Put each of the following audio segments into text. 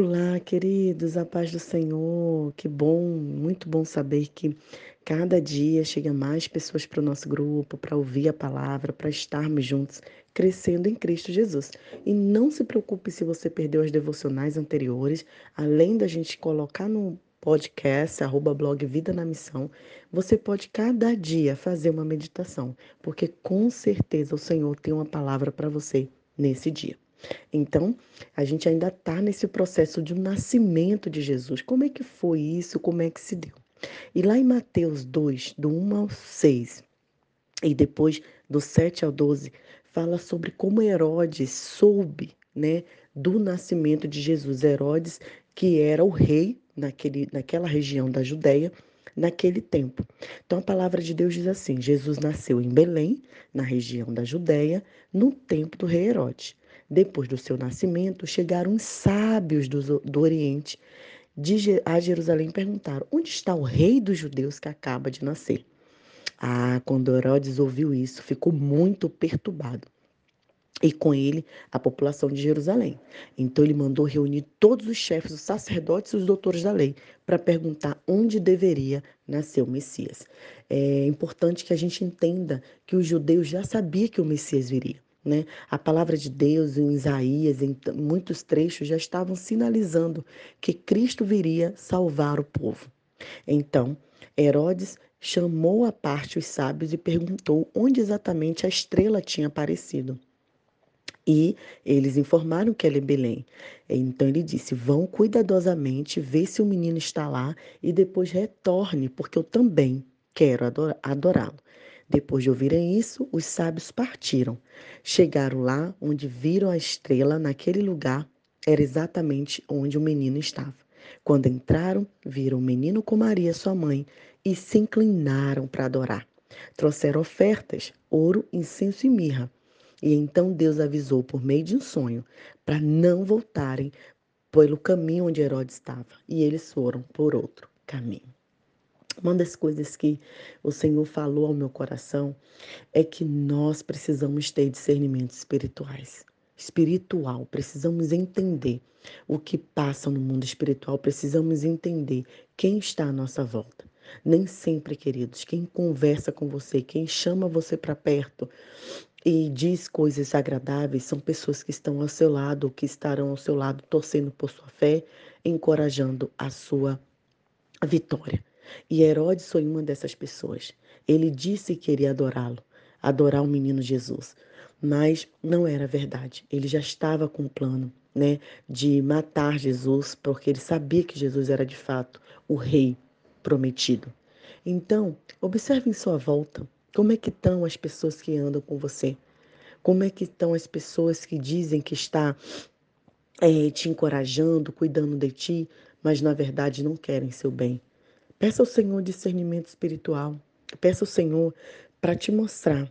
Olá, queridos, a paz do Senhor. Que bom, muito bom saber que cada dia chega mais pessoas para o nosso grupo, para ouvir a palavra, para estarmos juntos, crescendo em Cristo Jesus. E não se preocupe se você perdeu as devocionais anteriores, além da gente colocar no podcast, arroba blog Vida na Missão, você pode cada dia fazer uma meditação, porque com certeza o Senhor tem uma palavra para você nesse dia. Então, a gente ainda está nesse processo de um nascimento de Jesus. Como é que foi isso? Como é que se deu? E lá em Mateus 2, do 1 ao 6, e depois do 7 ao 12, fala sobre como Herodes soube né, do nascimento de Jesus. Herodes, que era o rei naquele, naquela região da Judéia, naquele tempo. Então a palavra de Deus diz assim: Jesus nasceu em Belém, na região da Judéia, no tempo do rei Herodes. Depois do seu nascimento, chegaram os sábios do, do Oriente de, a Jerusalém e perguntaram: Onde está o rei dos judeus que acaba de nascer? Ah, quando Herodes ouviu isso, ficou muito perturbado. E com ele a população de Jerusalém. Então ele mandou reunir todos os chefes, os sacerdotes e os doutores da lei para perguntar onde deveria nascer o Messias. É importante que a gente entenda que os judeus já sabiam que o Messias viria. Né? A palavra de Deus em Isaías, em muitos trechos, já estavam sinalizando que Cristo viria salvar o povo. Então, Herodes chamou à parte os sábios e perguntou onde exatamente a estrela tinha aparecido. E eles informaram que ela é Belém. Então ele disse: Vão cuidadosamente ver se o menino está lá e depois retorne, porque eu também quero adorá-lo. Depois de ouvirem isso, os sábios partiram. Chegaram lá onde viram a estrela, naquele lugar era exatamente onde o menino estava. Quando entraram, viram o menino com Maria, sua mãe, e se inclinaram para adorar. Trouxeram ofertas, ouro, incenso e mirra. E então Deus avisou por meio de um sonho para não voltarem pelo caminho onde Herodes estava. E eles foram por outro caminho. Uma das coisas que o Senhor falou ao meu coração é que nós precisamos ter discernimentos espirituais. Espiritual, precisamos entender o que passa no mundo espiritual, precisamos entender quem está à nossa volta. Nem sempre, queridos, quem conversa com você, quem chama você para perto e diz coisas agradáveis são pessoas que estão ao seu lado, que estarão ao seu lado torcendo por sua fé, encorajando a sua vitória. E Herodes foi uma dessas pessoas. Ele disse que queria adorá-lo, adorar o menino Jesus, mas não era verdade. Ele já estava com o plano, né, de matar Jesus, porque ele sabia que Jesus era de fato o rei prometido. Então, observe em sua volta como é que estão as pessoas que andam com você. Como é que estão as pessoas que dizem que está é, te encorajando, cuidando de ti, mas na verdade não querem seu bem. Peça ao Senhor discernimento espiritual. Peça ao Senhor para te mostrar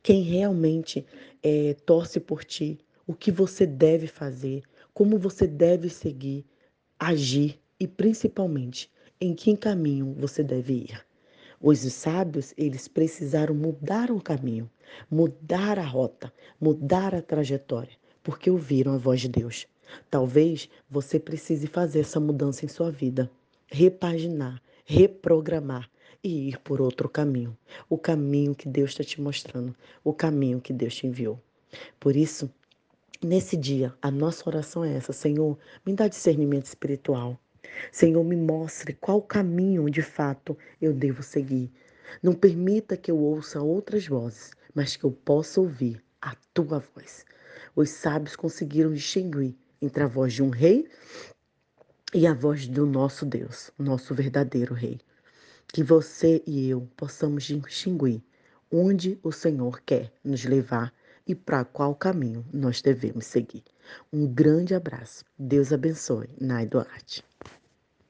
quem realmente é, torce por ti, o que você deve fazer, como você deve seguir, agir e principalmente em que caminho você deve ir. Os sábios, eles precisaram mudar o caminho, mudar a rota, mudar a trajetória, porque ouviram a voz de Deus. Talvez você precise fazer essa mudança em sua vida repaginar, reprogramar e ir por outro caminho. O caminho que Deus está te mostrando, o caminho que Deus te enviou. Por isso, nesse dia, a nossa oração é essa: Senhor, me dá discernimento espiritual. Senhor, me mostre qual caminho de fato eu devo seguir. Não permita que eu ouça outras vozes, mas que eu possa ouvir a tua voz. Os sábios conseguiram distinguir entre a voz de um rei e a voz do nosso Deus, nosso verdadeiro Rei. Que você e eu possamos distinguir onde o Senhor quer nos levar e para qual caminho nós devemos seguir. Um grande abraço. Deus abençoe. Nai Duarte.